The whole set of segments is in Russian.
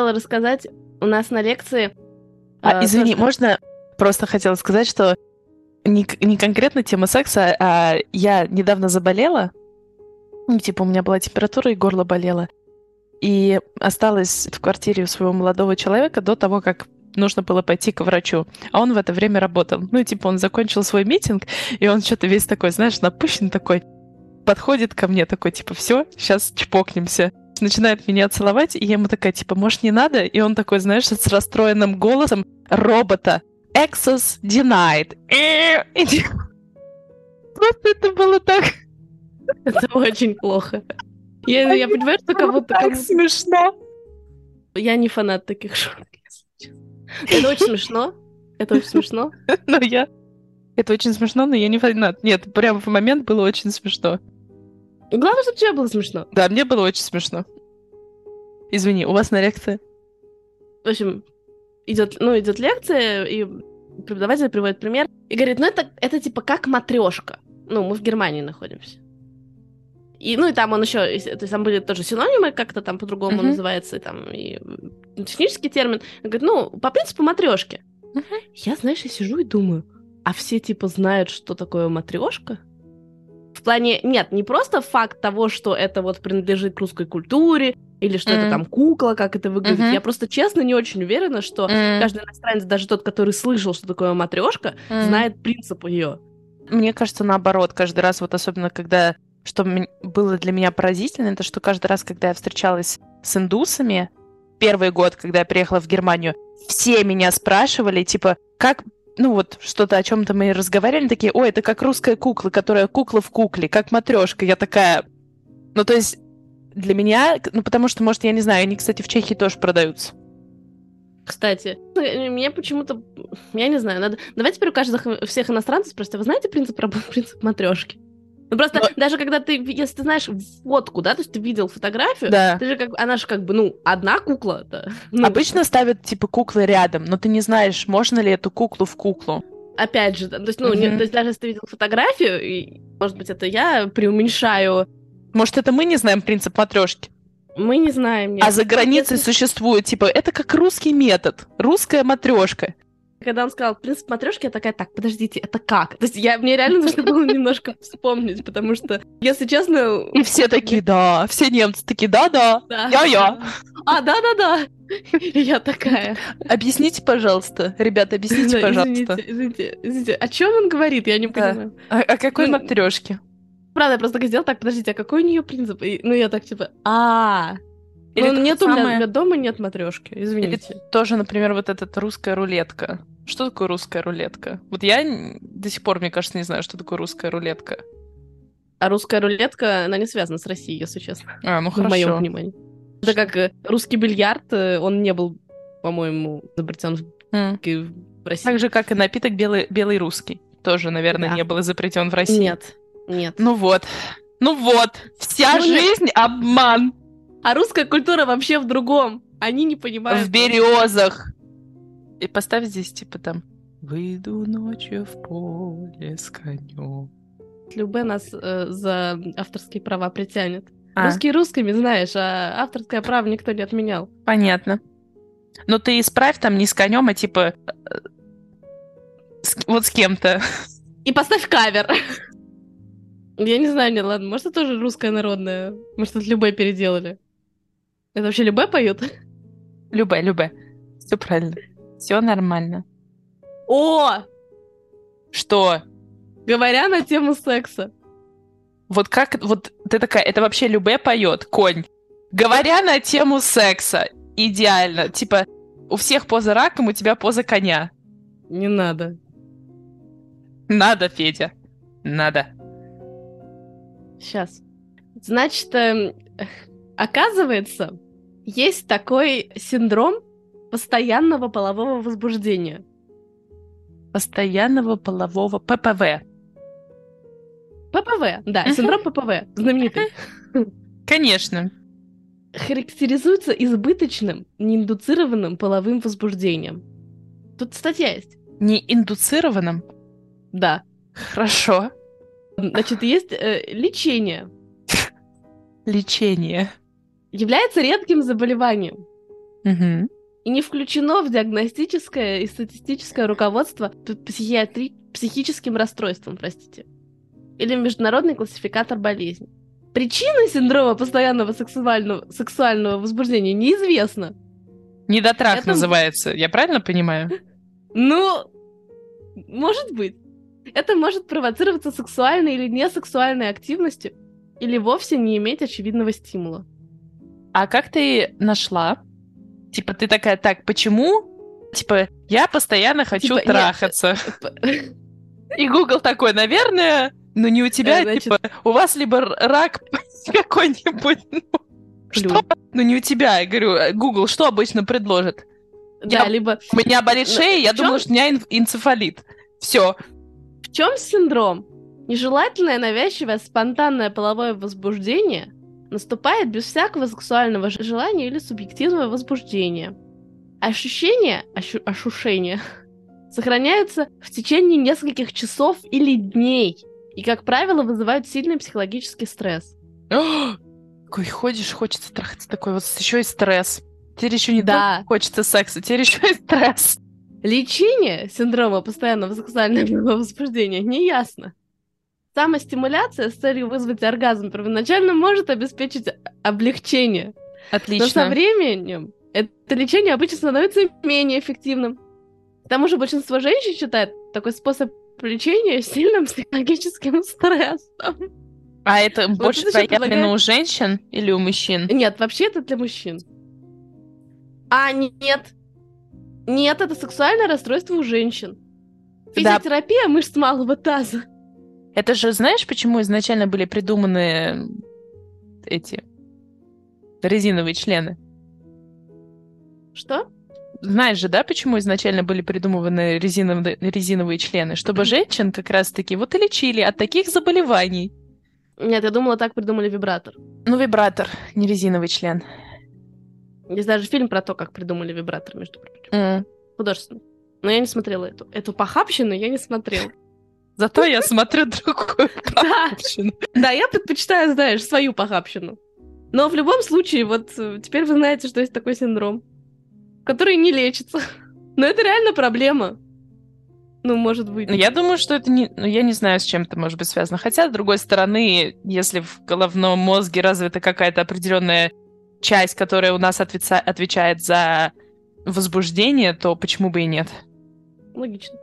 хотела рассказать, у нас на лекции... А, э, извини, тоже- можно просто хотела сказать, что не, не конкретно тема секса, а я недавно заболела. Ну, типа, у меня была температура и горло болело. И осталась в квартире у своего молодого человека до того, как нужно было пойти к врачу. А он в это время работал. Ну, типа, он закончил свой митинг, и он что-то весь такой, знаешь, напыщен такой, подходит ко мне такой, типа, все, сейчас чпокнемся. Начинает меня целовать, и я ему такая, типа, может, не надо? И он такой, знаешь, с расстроенным голосом робота. Access denied. Иди. Просто это было так, Это очень плохо. Я, я понимаю, что кого-то... так смешно. Я не фанат таких шуток. Это очень смешно. Это очень смешно. Но я... Это очень смешно, но я не фанат. Нет, прямо в момент было очень смешно. Главное, чтобы тебе было смешно. Да, мне было очень смешно. Извини, у вас на лекции? В общем, идет, ну, идет лекция, и преподаватель приводит пример и говорит, ну, это, это типа как матрешка. Ну, мы в Германии находимся. И, ну, и там он еще, то есть там были тоже синонимы, как-то там по-другому Мгм. называется, и там и технический термин. Он говорит, ну, по принципу матрешки. Мгм. Я, знаешь, я сижу и думаю, а все типа знают, что такое матрешка? В плане, нет, не просто факт того, что это вот принадлежит к русской культуре, или что это Мгм. там кукла, как это выглядит. Мгм. Я просто честно не очень уверена, что каждый иностранец, даже тот, который слышал, что такое матрешка, Мгм. знает принцип ее. Мне кажется, наоборот, каждый раз, вот особенно когда, что было для меня поразительно, это что каждый раз, когда я встречалась с индусами, первый год, когда я приехала в Германию, все меня спрашивали, типа, как, ну вот, что-то о чем-то мы разговаривали, такие, ой, это как русская кукла, которая кукла в кукле, как матрешка. Я такая, ну то есть для меня, ну потому что, может, я не знаю, они, кстати, в Чехии тоже продаются. Кстати, ну, мне почему-то, я не знаю, надо... Давайте теперь у каждого, всех иностранцев спросите, вы знаете принцип, принцип матрешки? Ну, просто Но- даже когда ты, если ты знаешь фотку, да, то есть ты видел фотографию, Да. ты же как, она же как бы, ну, одна кукла, да. Ну, Обычно ставят, типа, куклы рядом, но ты не знаешь, можно ли эту куклу в куклу. опять же, да, то есть, ну, не- Мгм. то есть даже если ты видел фотографию, и, может быть, это я преуменьшаю, Может, это мы не знаем принцип матрешки? мы не знаем. нет. А за границей Если- существует, типа, это как русский метод, русская матрешка. Когда он сказал принцип матрешки, я такая, так, подождите, это как? То есть я, мне реально нужно было немножко вспомнить, потому что, если честно... И все такие, да, все немцы такие, да-да, Да. я-я. А, да-да-да. Я такая. Объясните, пожалуйста, ребята, объясните, пожалуйста. Извините, извините, извините. О чем он говорит? Я не понимаю. О, о какой Ну, матрешке? Правда, я просто так сделала, так, подождите, а какой у нее принцип? И, ну, я так, типа, а Или Ну, нет самое- у меня дома нет матрешки, Или извините. тоже, например, вот эта русская рулетка. Что такое русская рулетка? Вот я до сих пор, мне кажется, не знаю, что такое русская рулетка. А русская рулетка, она не связана с Россией, если честно, А, ну в моем хорошо. понимании. Это как э, русский бильярд, э, он не был, по-моему, запретен в М. в России. Так же, как и напиток белый, белый русский. Тоже, наверное, Да. не был запретен в России. Нет, нет. Ну вот. Ну вот. Вся Ну нет. жизнь обман. А русская культура вообще в другом. Они не понимают. В березах. И поставь здесь, типа там. Выйду ночью в поле с конем. Любэ нас э, за авторские права притянет. А, Русские русскими, знаешь, а авторское право никто не отменял. понятно. Но ты исправь там не с конем, а типа э, с- вот с кем-то. И поставь кавер. Я не знаю, нет, ладно, может, это тоже русское народное. Может, это Любэ переделали. Это вообще Любэ поет? Любэ, любэ. Все правильно. Все нормально. О! Что? Говоря на тему секса. Вот как, вот ты такая, это вообще любэ поет, конь. Говоря на тему секса, идеально. Типа, у всех поза раком, у тебя поза коня. Не надо. Надо, Федя. Надо. Сейчас. Значит, эм, оказывается, есть такой синдром постоянного полового возбуждения. Постоянного полового ППВ. ППВ, да, синдром ППВ, знаменитый. Конечно. Характеризуется избыточным, неиндуцированным половым возбуждением. Тут статья есть. Не индуцированным. Да. Хорошо. Значит, есть э, лечение. Лечение. Является редким заболеванием. Мгм. и не включено в диагностическое и статистическое руководство психиатри... психическим расстройством, простите, или международный классификатор болезней. Причина синдрома постоянного сексуального, сексуального возбуждения неизвестна. Недотрах Это- называется. Я правильно понимаю? Ну, может быть. Это может провоцироваться сексуальной или несексуальной активностью, или вовсе не иметь очевидного стимула. А как ты нашла? Типа, ты такая, так, почему? Типа, я постоянно хочу Типа, трахаться. П- И Google такой, наверное, ну не у тебя, Э, значит- типа, у вас либо рак какой-нибудь. ну, Что? Ну не у тебя. Я говорю, э, Google, что обычно предложит? Да, Я- либо У меня болит Ну, шея, я думала, что у меня энцефалит. Все. В чем синдром? Нежелательное, навязчивое, спонтанное половое возбуждение наступает без всякого сексуального желания или субъективного возбуждения. Ощущения, ощу- ошушения сохраняются в течение нескольких часов или дней и, как правило, вызывают сильный психологический стресс. Какой ходишь, хочется трахаться такой вот еще и стресс. Теперь еще не Да. хочется секса, теперь еще и стресс. Лечение синдрома постоянного сексуального возбуждения неясно. Самостимуляция с целью вызвать оргазм первоначально может обеспечить облегчение, но со Отлично. временем это лечение обычно становится менее эффективным. К тому же большинство женщин считает такой способ лечения сильным психологическим стрессом. А это больше это проявлено предлагает- у женщин или у мужчин? Нет, вообще это для мужчин. А, нет. Нет, это сексуальное расстройство у женщин. Да. Физиотерапия мышц малого таза. Это же знаешь, почему изначально были придуманы эти резиновые члены? Что? Знаешь же, да, почему изначально были придуманы резиновые, резиновые члены? Чтобы женщин как раз-таки вот и лечили от таких заболеваний. Нет, я думала, так придумали вибратор. Ну, вибратор, не резиновый член. Есть даже фильм про то, как придумали вибратор, между прочим. М. Художественный. Но я не смотрела эту. Эту похабщину я не смотрела. Зато я смотрю другую Да. похабщину. Да, я предпочитаю, знаешь, свою похабщину. Но в любом случае, вот э, теперь вы знаете, что есть такой синдром, который не лечится. Но это реально проблема. Ну, может быть. Я думаю, что это не... Ну, я не знаю, с чем это может быть связано. Хотя, с другой стороны, если в головном мозге развита какая-то определенная часть, которая у нас отвеца- отвечает за возбуждение, то почему бы и нет? Логично.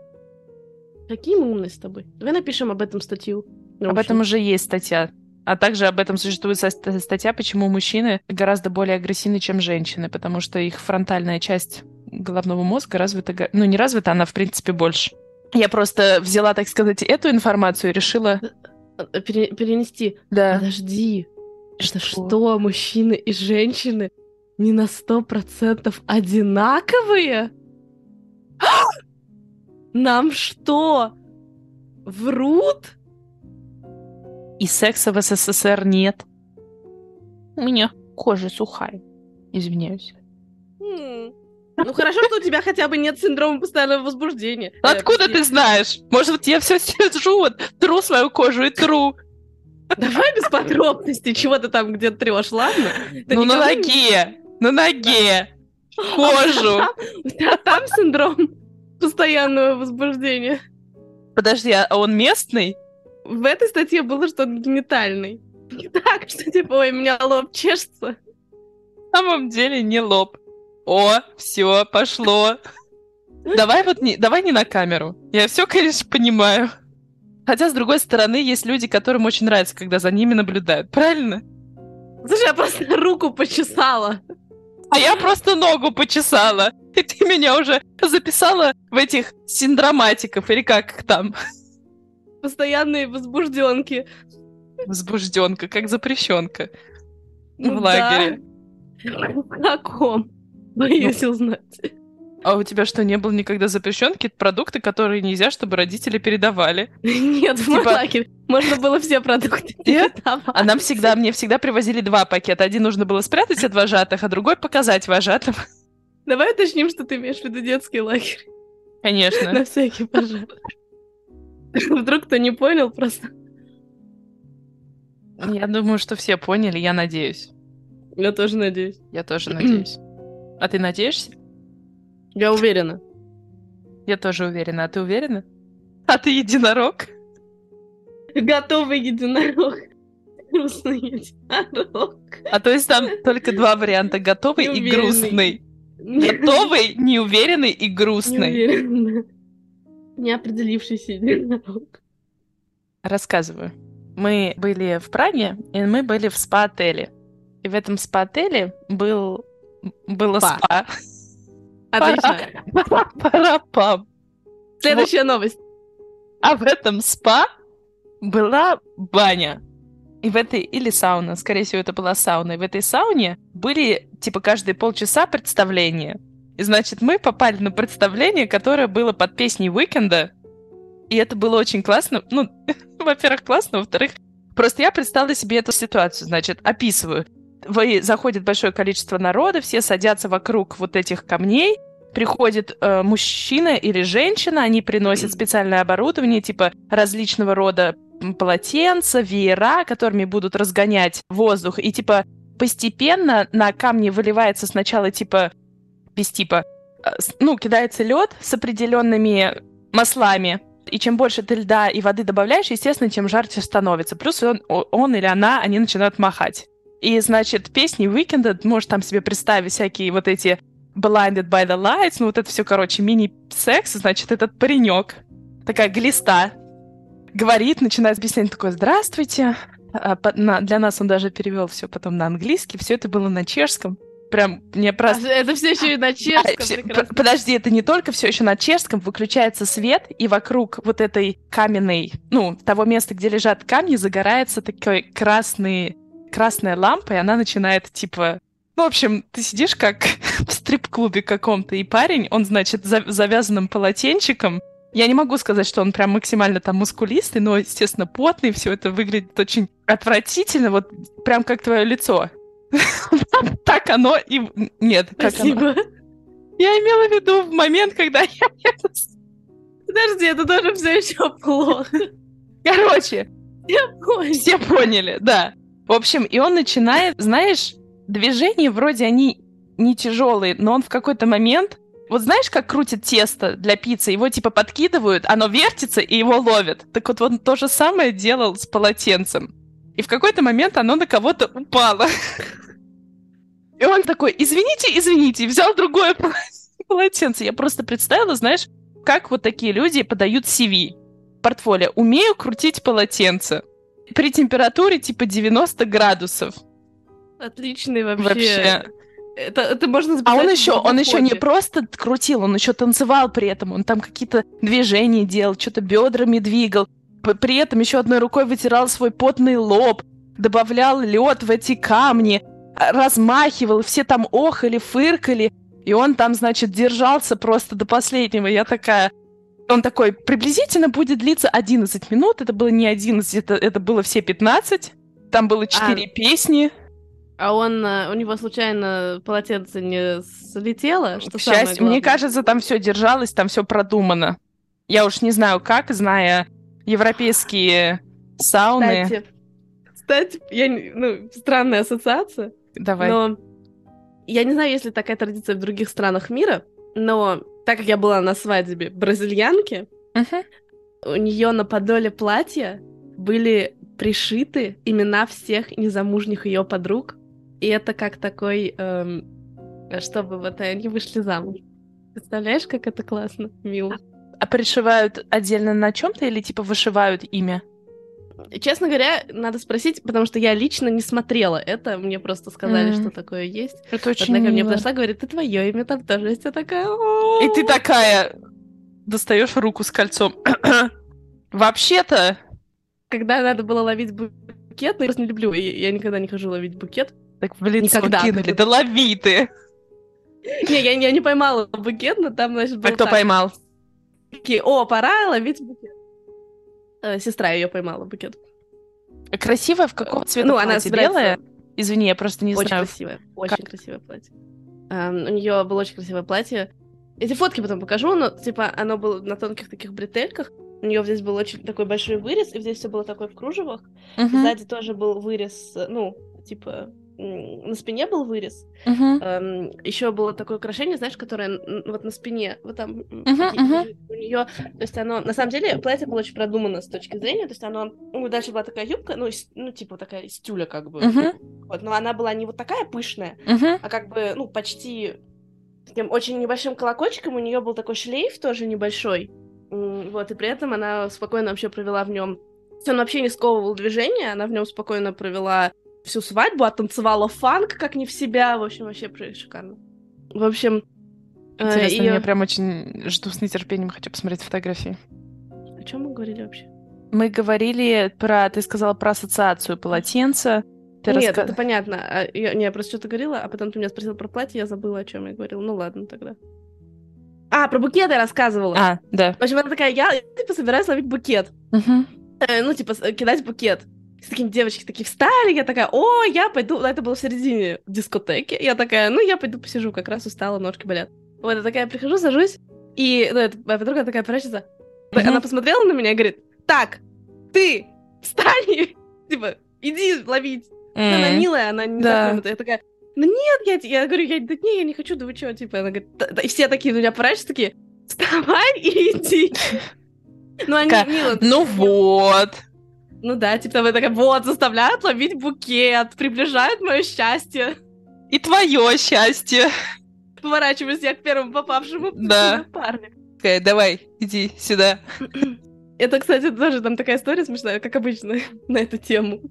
Какие мы умные с тобой. Давай напишем об этом статью. Об этом уже есть статья. А также об этом существует ста- ста- статья, почему мужчины гораздо более агрессивны, чем женщины, потому что их фронтальная часть головного мозга развита... Ну, не развита, она, в принципе, больше. Я просто взяла, так сказать, эту информацию и решила... э, пере- перенести. Да. Подожди. Это Что? что, мужчины и женщины не на сто процентов одинаковые? Нам что? Врут? И секса в СССР нет. У меня кожа сухая. Извиняюсь. Ну хорошо, что у тебя хотя бы нет синдрома постоянного возбуждения. Э, Откуда ты знаешь? Может, я все сижу, вот, тру свою кожу и тру. Давай без подробностей, чего ты там где трешь, ладно? Ты ну, на ноге. На ноге. Кожу. У тебя там синдром постоянного возбуждения. Подожди, а он местный? В этой статье было, что он генитальный. Не так, что типа, ой, у меня лоб чешется. На самом деле не лоб. О, все, пошло. Давай вот не, давай не на камеру. Я все, конечно, понимаю. Хотя, с другой стороны, есть люди, которым очень нравится, когда за ними наблюдают. Правильно? Слушай, я просто руку почесала. А я просто ногу почесала. И ты меня уже записала в этих синдроматиков, или как их там? Постоянные возбужденки. Возбужденка, как запрещенка в Ну лагере. да. В каком? Боюсь узнать. А у тебя что, не было никогда запрещенки? Продукты, которые нельзя, чтобы родители передавали. Нет, в Типа- лагерь. Можно было все продукты Нет? А нам всегда, мне всегда привозили два пакета. Один нужно было спрятать от вожатых, а другой показать вожатым. Давай уточним, что ты имеешь в виду детский лагерь. Конечно. На всякий пожар. Вдруг кто не понял просто. Я думаю, что все поняли, я надеюсь. Я тоже надеюсь. Я тоже надеюсь. А ты надеешься? Я уверена. Я тоже уверена. А ты уверена? А ты единорог? Готовый единорог. Грустный единорог. А то есть там только два варианта. Готовый и грустный. Готовый, неуверенный и грустный. Неуверенно. Неопределившийся единорог. Рассказываю. Мы были в Праге, и мы были в спа-отеле. И в этом спа-отеле был... было Спа. спа. Отлично. Парапам. Следующая новость. А в этом спа была баня. И в этой, или сауна, скорее всего, это была сауна. И в этой сауне были, типа, каждые полчаса представления. И, значит, мы попали на представление, которое было под песней Уикенда. И это было очень классно. Ну, во-первых, классно, во-вторых, просто я представила себе эту ситуацию. Значит, описываю. Вы, заходит большое количество народа, все садятся вокруг вот этих камней, приходит э, мужчина или женщина, они приносят специальное оборудование, типа различного рода полотенца, веера, которыми будут разгонять воздух, и типа постепенно на камни выливается сначала типа без типа, э, ну, кидается лед с определенными маслами, и чем больше ты льда и воды добавляешь, естественно, тем жарче становится. Плюс он, он или она, они начинают махать. И, значит, песни Уикенда, ты можешь там себе представить всякие вот эти Blinded by the Lights, ну вот это все, короче, мини-секс, значит, этот паренек, такая глиста, говорит, начинает объяснять такое «Здравствуйте». А, для нас он даже перевел все потом на английский, все это было на чешском. Прям мне А просто... Это все еще и на чешском. А, все- Подожди, это не только все еще на чешском, выключается свет, и вокруг вот этой каменной, ну, того места, где лежат камни, загорается такой красный, красная лампа, и она начинает, типа... Ну, в общем, ты сидишь как в стрип-клубе каком-то, и парень, он, значит, за- завязанным полотенчиком, я не могу сказать, что он прям максимально там мускулистый, но, естественно, потный, все это выглядит очень отвратительно, вот прям как твое лицо. Так оно и... Нет. Спасибо. Я имела в виду в момент, когда я... Подожди, это тоже все еще плохо. Короче, все поняли, да. В общем, и он начинает, знаешь, движения вроде они не тяжелые, но он в какой-то момент... Вот знаешь, как крутит тесто для пиццы? Его типа подкидывают, оно вертится, и его ловят. Так вот он то же самое делал с полотенцем. И в какой-то момент оно на кого-то упало. И он такой, извините, извините, взял другое пол- полотенце. Я просто представила, знаешь, как вот такие люди подают CV. Портфолио. Умею крутить полотенце. При температуре типа 90 градусов. Отличный вообще. Вообще. Это, это можно А он еще, он еще не просто крутил, он еще танцевал при этом. Он там какие-то движения делал, что-то бедрами двигал. При этом еще одной рукой вытирал свой потный лоб, добавлял лед в эти камни, а, размахивал, все там охали, фыркали. И он там, значит, держался просто до последнего. Я такая... Он такой, приблизительно будет длиться 11 минут. Это было не 11, это, это было все 15. Там было 4 песни. А он, э, у него случайно полотенце не слетело? Что К счастью, мне кажется, там все держалось, там все продумано. Я уж не знаю как, зная европейские сауны. Кстати, кстати, я, ну, странная ассоциация, Давай. но я не знаю, есть ли такая традиция в других странах мира, но так как я была на свадьбе бразильянки, Мгм. у нее на подоле платья были пришиты имена всех незамужних ее подруг, и это как такой, эм, чтобы вот они вышли замуж. Представляешь, как это классно, мило. А пришивают отдельно на чем-то или типа вышивают имя? Честно говоря, надо спросить, потому что я лично не смотрела это, мне просто сказали, Мгм. что такое есть. Это очень Одна ко мне мило. подошла, говорит, ты твое имя там тоже есть. Я такая... И ты такая достаешь руку с кольцом. Вообще-то, Когда надо было ловить букет, но я просто не люблю, я никогда не хожу ловить букет. Так лицо Никогда. кинули. Да лови ты! Не, я, я не поймала букет, но там, значит, был А кто так. поймал? Такие, О, пора ловить букет. Э, Сестра ее поймала букет. Красивая в какого цвета Ну, она собирается- Белое? Извини, я просто не очень знаю. красивое, очень красивое платье. А, у нее было очень красивое платье. Эти фотки потом покажу, но типа оно было на тонких таких бретельках. У нее здесь был очень такой большой вырез, и здесь все было такое в кружевах. Мгм. Сзади тоже был вырез, э, ну, типа на спине был вырез. Мгм. еще было такое украшение, знаешь, которое вот на спине, вот там мгм. лежит. у нее, то есть оно, на самом деле, платье было очень продумано с точки зрения, то есть оно, ну, дальше была такая юбка, ну, ну типа такая из тюля как бы, Мгм. вот, но она была не вот такая пышная, Мгм. а как бы, ну, почти таким очень небольшим колокольчиком, у нее был такой шлейф тоже небольшой, вот, и при этом она спокойно вообще провела в нем, он вообще не сковывал движение, она в нем спокойно провела всю свадьбу, оттанцевала фанк как не в себя, в общем, вообще шикарно. В общем, э, Интересно, и- я прям очень жду с нетерпением, хочу посмотреть фотографии. О чем мы говорили вообще? Мы говорили про, ты сказала про ассоциацию полотенца. Ты Нет, раска- это понятно. А, я, не, я просто что-то говорила, а потом ты меня спросил про платье, я забыла, о чем я говорила. Ну ладно тогда. А, про букет я рассказывала. А, да. В общем, она такая, я, типа, собираюсь ловить букет. Мгм. Э, ну, типа, кидать букет. С такими девочки такие встали, я такая, о, я пойду, это было в середине дискотеки, я такая, ну, я пойду посижу, как раз устала, ножки болят. Вот, я такая прихожу, сажусь, и, ну, это, моя подруга такая прячется, Мгм. она посмотрела на меня и говорит, так, ты, встань, и, типа, иди ловить. Ну, она милая, она не Да. знакомая. Я такая, ну нет, я, я говорю, я, да не, я не хочу, да вы чё, типа, она говорит, «Да- да». и все такие на меня поворачиваются, такие, вставай и иди. Ну, они мило. Ну вот. Ну да, типа, вы такая, вот, заставляют ловить букет, приближают мое счастье. И твое счастье. Поворачиваюсь я к первому попавшему Да. парню. Такая, давай, иди сюда. Это, кстати, тоже там такая история смешная, как обычно, на эту тему.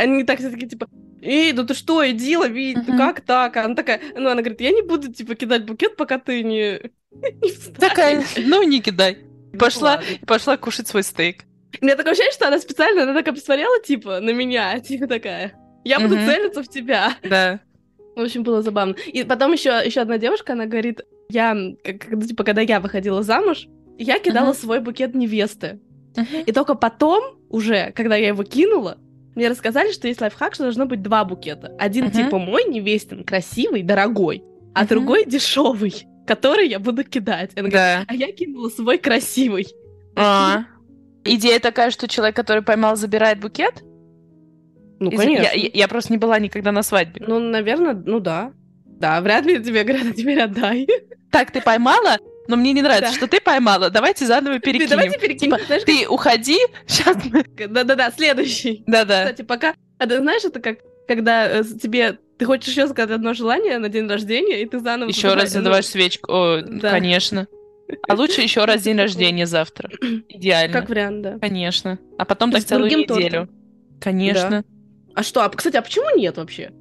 Они так все такие, типа, эй, ну ты что, иди лови, ну Мгм. как так? Она такая, ну она говорит, я не буду, типа, кидать букет, пока ты не... не встанешь». Такая, ну не кидай. Пошла, пошла кушать свой стейк. У меня такое ощущение, что она специально, она такая посмотрела, типа, на меня, типа такая, я буду Мгм. целиться в тебя. Да. В общем, было забавно. И потом еще, еще одна девушка, она говорит, я, когда, типа, когда я выходила замуж, я кидала Мгм. свой букет невесты. Мгм. И только потом, уже, когда я его кинула, мне рассказали, что есть лайфхак, что должно быть два букета. Один Мгм. типа мой невестин, красивый, дорогой, а Мгм. другой дешевый, который я буду кидать. Она говорит, Да. а я кинула свой красивый. А. Идея такая, что человек, который поймал, забирает букет? Ну, Из- конечно. Я, я- я просто не была никогда на свадьбе. Ну, наверное, ну да. Да, вряд ли тебе говорят, теперь отдай. Так, ты поймала, но мне не нравится, Да. что ты поймала. Давайте заново перекинем. Давайте перекинем. Типа, Знаешь, Ты уходи, сейчас мы... как- Да-да-да, следующий. Да-да. Кстати, пока... А ты знаешь, это как, когда э, тебе... Ты хочешь еще сказать одно желание на день рождения, и ты заново... Еще раз задаваешь свечку. О, Да. конечно. А лучше еще раз день рождения завтра. Идеально. Как вариант, да. Конечно. А потом так целую неделю. Конечно. А что? А, кстати, а почему нет вообще?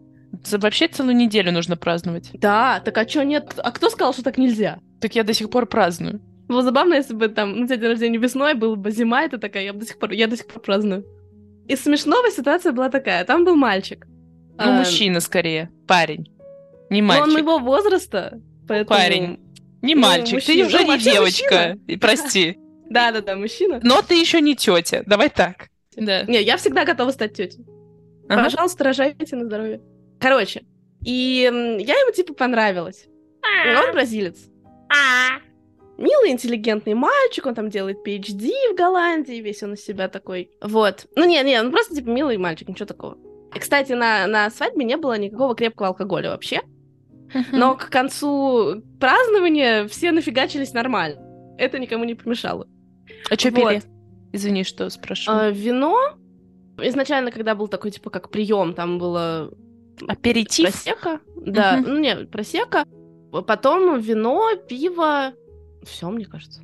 Вообще целую неделю нужно праздновать. Да, так а что нет? А кто сказал, что так нельзя? Так я до сих пор праздную. Было забавно, если бы там на день рождения весной, была бы зима, это такая, я до сих пор, я до сих пор праздную. И смешного ситуация была такая, там был мальчик. Ну, А, мужчина скорее. Парень. Не но он мальчик. моего возраста, поэтому... Парень. Не ну, мальчик. Ты мужчина. уже Ну, не девочка. мужчина. И Прости. Да-да-да, мужчина. Но ты еще не тетя. Давай так. Да. Не, я всегда готова стать тетей. Ага. Пожалуйста, рожайте на здоровье. Короче, и я ему типа понравилась. И Он бразилец. Милый, интеллигентный мальчик, он там делает PhD в Голландии, весь он из себя такой. Вот. Ну, не, не, он просто, типа, милый мальчик, ничего такого. И, кстати, на, на свадьбе не было никакого крепкого алкоголя вообще. Но к концу празднования все нафигачились нормально. Это никому не помешало. А что Вот. пили? Извини, что спрашиваю. А, вино... Изначально, когда был такой, типа, как прием, там было Аперитив? просека. Да, ну не, просека. Потом вино, пиво. Все, мне кажется.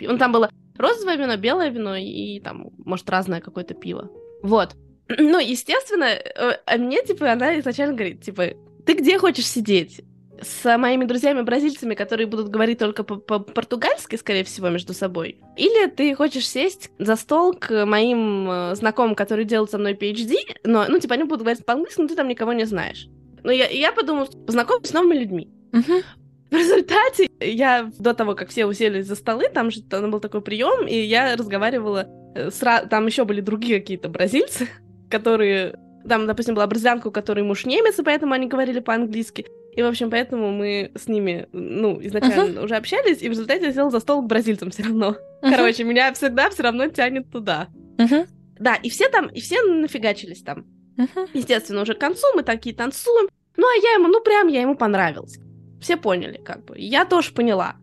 Ну, там было розовое вино, белое вино и там, может, разное какое-то пиво. Вот. Ну, естественно, э, а мне, типа, она изначально говорит, типа, ты где хочешь сидеть? С моими друзьями-бразильцами, которые будут говорить только по- по-португальски, скорее всего, между собой? Или ты хочешь сесть за стол к моим э, знакомым, которые делают со мной PhD, но, ну, типа, они будут говорить по-английски, но ты там никого не знаешь. Ну, я, я подумала, что познакомлюсь с новыми людьми. Мгм. В результате я до того, как все уселись за столы, там же там был такой прием, и я разговаривала э, с там еще были другие какие-то бразильцы, которые там, допустим, была бразилянка, у которой муж немец, и поэтому они говорили по-английски. И, в общем, поэтому мы с ними, ну, изначально уже общались, и в результате я села за стол к бразильцам все равно. Мгм. Короче, меня всегда все равно тянет туда. Мгм. Да, и все там, и все нафигачились там. Мгм. Естественно, уже к концу мы такие танцуем. Ну, а я ему, ну, прям я ему понравилась. Все поняли, как бы. Я тоже поняла.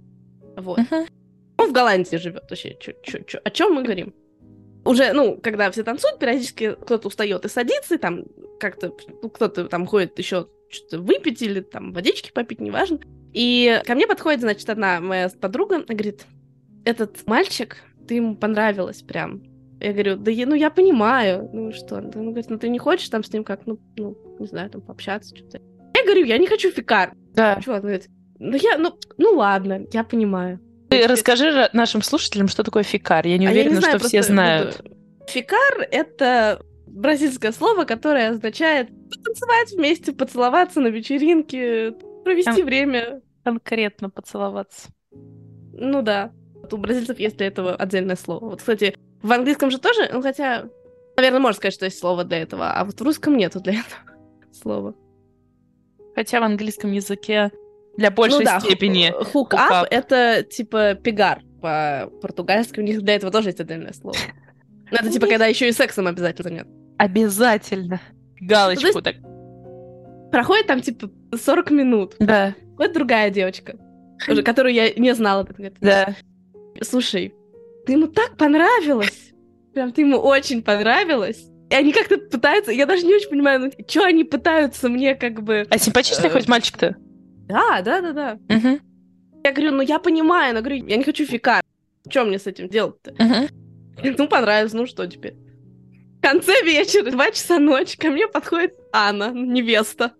Вот. Мгм. Он в Голландии живет вообще. Чё, чё, чё? О чем мы говорим? Уже, ну, когда все танцуют, периодически кто-то устает и садится, и там как-то ну, кто-то там ходит еще что-то выпить или там водички попить, неважно. И ко мне подходит, значит, одна моя подруга и говорит, этот мальчик, ты ему понравилась прям. Я говорю, да я, ну я понимаю, ну что, он говорит, ну ты не хочешь там с ним как, ну, ну не знаю, там пообщаться, что-то. Я говорю, я не хочу фикар. Да. Чего? Он говорит, ну я, ну, ну ладно, я понимаю. Ты расскажи ра- нашим слушателям, что такое фикар. Я не А я уверена, знаю, что все знают. Фикар — это бразильское слово, которое означает танцевать вместе, поцеловаться на вечеринке, провести Там- время. Конкретно поцеловаться. Ну да. У бразильцев есть для этого отдельное слово. Вот, кстати, в английском же тоже, ну хотя, наверное, можно сказать, что есть слово для этого, а вот в русском нету для этого слова. Хотя в английском языке для большей ну да, степени. хук hook up. up это типа пигар по-португальски, у них для этого тоже есть отдельное слово. Ну, это типа, когда еще и сексом обязательно нет. Обязательно. Галочку так. Проходит там, типа, 40 минут. Да, Вот другая девочка, уже, которую я не знала. Да. Слушай, ты ему так понравилась. Прям ты ему очень понравилась. И они как-то пытаются, я даже не очень понимаю, ну, что они пытаются мне как бы... А симпатичный Э, хоть мальчик-то? Да, да, да, да. Мгм, Я говорю, ну я понимаю, но говорю, я не хочу ficar. Что мне с этим делать-то? мгм. Ну, понравилось, ну что теперь? В конце вечера, два часа ночи, ко мне подходит Анна, невеста.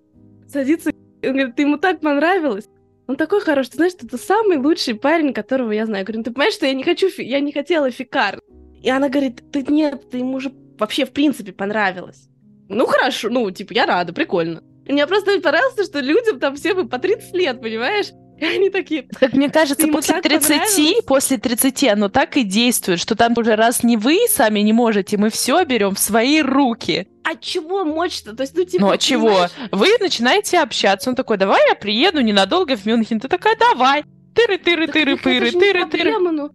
Садится, он говорит, ты ему так понравилось? Он такой хороший, ты знаешь, это самый лучший парень, которого я знаю. Я говорю, ну ты понимаешь, что я не хочу, фи- я не хотела ficar. И она говорит, ты нет, ты ему уже вообще в принципе понравилось. Ну хорошо, ну типа я рада, прикольно. И мне просто понравилось, что людям там все бы по 30 лет, понимаешь? И они такие, Как мне кажется, после так 30, понравилось? после 30 оно так и действует, что там уже раз не вы сами не можете, мы все берем в свои руки. а чего мочь-то? То есть, ну типа, Ну а чего? понимаешь? Вы начинаете общаться. Он такой, давай я приеду ненадолго в Мюнхен. Ты такая, давай. Тыры, тыры, Так тыры, так это пыры, же не тыры, тыры. проблема, ну.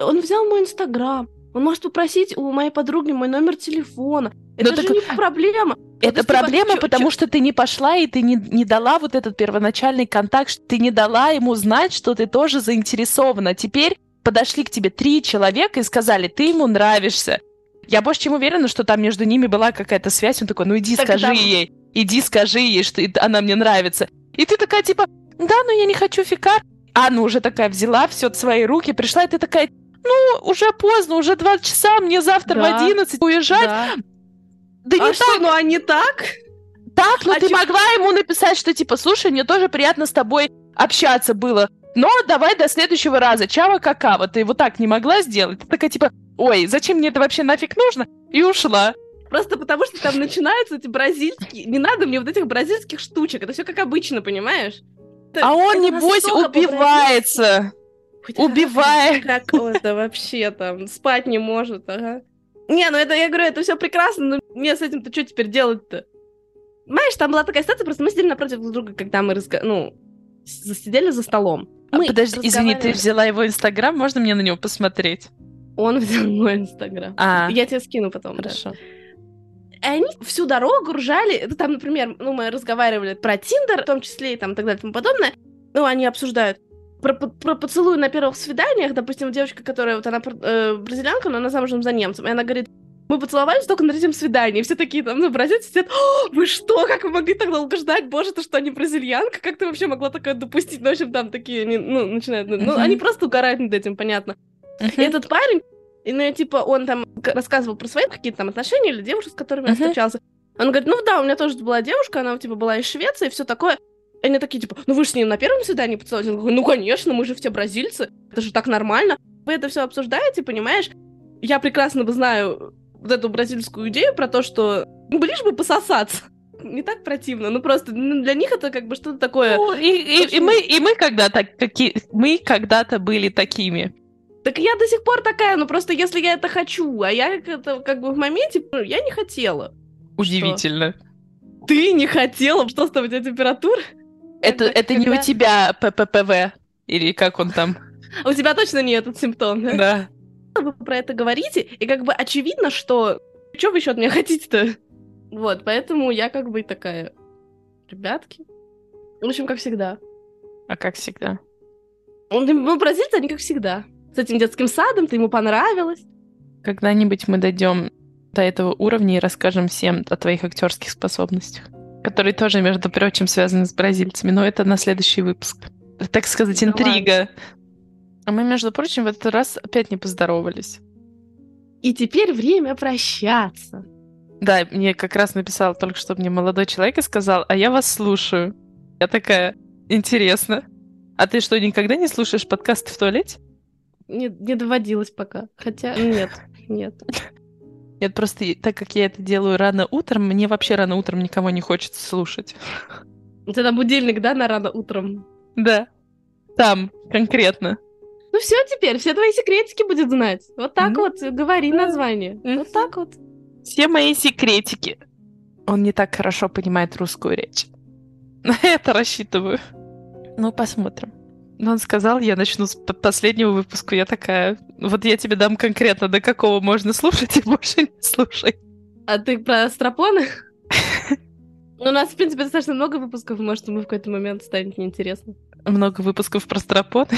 Он взял мой инстаграм. Он может попросить у моей подруги мой номер телефона. Это Ну же так не проблема. Это типа, проблема, чё- потому чё- что ты не пошла и ты не, не дала вот этот первоначальный контакт, что ты не дала ему знать, что ты тоже заинтересована. Теперь подошли к тебе три человека и сказали, ты ему нравишься. Я больше чем уверена, что там между ними была какая-то связь. Он такой, ну иди Так скажи там- ей, иди скажи ей, что она мне нравится. И ты такая типа, да, но я не хочу фикар. Анна уже такая взяла все в свои руки, пришла, и ты такая, ну, уже поздно, уже два часа, мне завтра в Да. 11 уезжать. Да. Да не А что, ну а не так? так, но А ты чё- могла ему написать, что типа, слушай, мне тоже приятно с тобой общаться было, но давай до следующего раза, чава какао. Ты вот так не могла сделать? Ты такая типа, ой, зачем мне это вообще нафиг нужно? И ушла. Просто потому, что там начинаются эти бразильские... Не надо мне вот этих бразильских штучек. Это все как обычно, понимаешь? Это- А он, это небось, убивается. Убивает. Как это вообще там? Спать не может, ага. Не, ну это, я говорю, это все прекрасно, но мне с этим-то что теперь делать-то? Знаешь, там была такая ситуация, просто мы сидели напротив друг друга, когда мы разга... ну, сидели за столом. А, Мы Подожди, извини, ты взяла его инстаграм, можно мне на него посмотреть? Он взял мой инстаграм. А, Я тебе скину потом. да. хорошо. И они всю дорогу ржали. Ну, там, например, ну, мы разговаривали про Тиндер, в том числе и там так далее и тому подобное. Ну, они обсуждают про, про поцелуй на первых свиданиях. Допустим, девочка, которая вот она э, бразильянка, но она замужем за немцем. И она говорит, мы поцеловались только на третьем свидании. И все такие там, ну, бразильцы сидят, «О, вы что, как вы могли так долго ждать? Боже, ты что, не бразильянка? Как ты вообще могла такое допустить? Ну, в общем, там такие, они, ну, начинают, ну, ну, они просто угорают над этим, понятно. И этот парень, и, ну, типа, он там рассказывал про свои какие-то там отношения или девушек, с которыми он Мгм. встречался. Он говорит, ну да, у меня тоже была девушка, она, типа, была из Швеции и все такое. Они такие, типа, ну вы же с ним на первом свидании поцеловались? Он говорит, ну, конечно, мы же все бразильцы, это же так нормально. Вы это все обсуждаете, понимаешь? Я прекрасно бы знаю вот эту бразильскую идею про то, что ну, лишь бы пососаться. Не так противно, ну просто ну, для них это как бы что-то такое. Ну, и, и- и мы, и мы когда-то какие, мы когда-то были такими. Так я до сих пор такая, ну просто если я это хочу, а я это как бы в моменте, ну, я не хотела. Удивительно. Ты не хотела? Что с тобой, у тебя температура? Это, это не у тебя ПППВ. Или как он там? У тебя точно не этот симптом, да? Да. Вы про это говорите, и как бы очевидно, что... Что вы еще от меня хотите-то? Вот, поэтому я как бы такая, ребятки. В общем, как всегда. А как всегда? Ну, бразильцы, они как всегда. С этим детским садом, ты ему понравилось. Когда-нибудь мы дойдем до этого уровня и расскажем всем о твоих актерских способностях, которые тоже, между прочим, связаны с бразильцами, но это на следующий выпуск. Так сказать, интрига. А мы, между прочим, в этот раз опять не поздоровались. И теперь время прощаться. Да, мне как раз написал только что мне молодой человек и сказал, а я вас слушаю. Я такая, интересно. А ты что, никогда не слушаешь подкасты в туалете? Не, не доводилось пока. Хотя нет, нет. Нет, просто так как я это делаю рано утром, мне вообще рано утром никого не хочется слушать. У тебя будильник, да, на рано утром? Да. Там, конкретно. Ну все теперь, все твои секретики будет знать. Вот так ну, вот, говори да. название. Вот так вот. Все мои секретики. Он не так хорошо понимает русскую речь. На это рассчитываю. Ну, посмотрим. Но он сказал, я начну с последнего выпуска. Я такая, вот я тебе дам конкретно, до какого можно слушать, и больше не слушай. А ты про стропоны? У нас, в принципе, достаточно много выпусков, может, ему в какой-то момент станет неинтересно. Много выпусков про стропоны?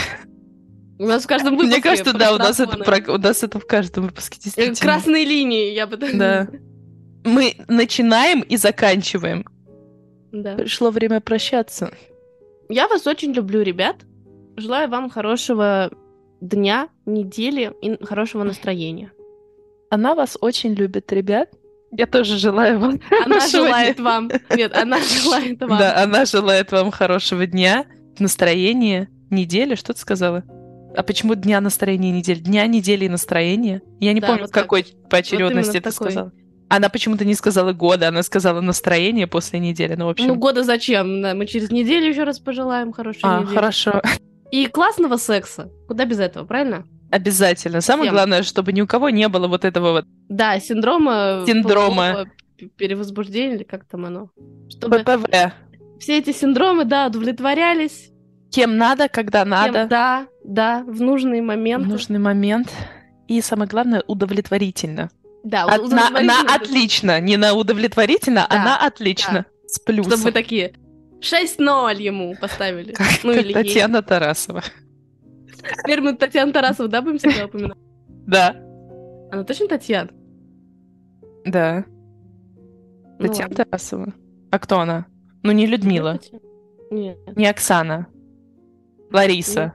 У нас в каждом выпуске Мне кажется, да, у нас, это про... у нас это в каждом выпуске действительно. Красные линии, я бы так... Да. Мы начинаем и заканчиваем. Да. Пришло время прощаться. Я вас очень люблю, ребят. Желаю вам хорошего дня, недели и хорошего настроения. Она вас очень любит, ребят. Я тоже желаю вам. Она желает дня. вам. Нет, она желает вам. Да, она желает вам хорошего дня, настроения, недели. Что ты сказала? А почему дня настроения недели? Дня, недели и настроения? Я не да, помню, вот какой так. поочередности вот ты такой. сказала. Она почему-то не сказала года, она сказала настроение после недели. Ну, в общем... Ну, года зачем? Мы через неделю еще раз пожелаем хорошей а, недели. хорошо. И классного секса. Куда без этого, правильно? Обязательно. Самое Всем. главное, чтобы ни у кого не было вот этого вот... Да, синдрома... Синдрома. Перевозбуждения, или как там оно? Чтобы ППВ. Все эти синдромы, да, удовлетворялись. Кем надо, когда надо. Кем, да, да, в нужный момент. В нужный момент. И самое главное, удовлетворительно. Да, От, на, на отлично. Не на удовлетворительно, да, а на отлично. Да. С плюсом. Чтобы вы такие 6-0 ему поставили. Как, ну, или Татьяна ей. Тарасова. Теперь мы Татьяна Тарасова, да, будем всегда упоминать? Да. Она точно Татьяна? Да. Ну, Татьяна ладно. Тарасова. А кто она? Ну, не Людмила. Нет. Не Оксана. Лариса.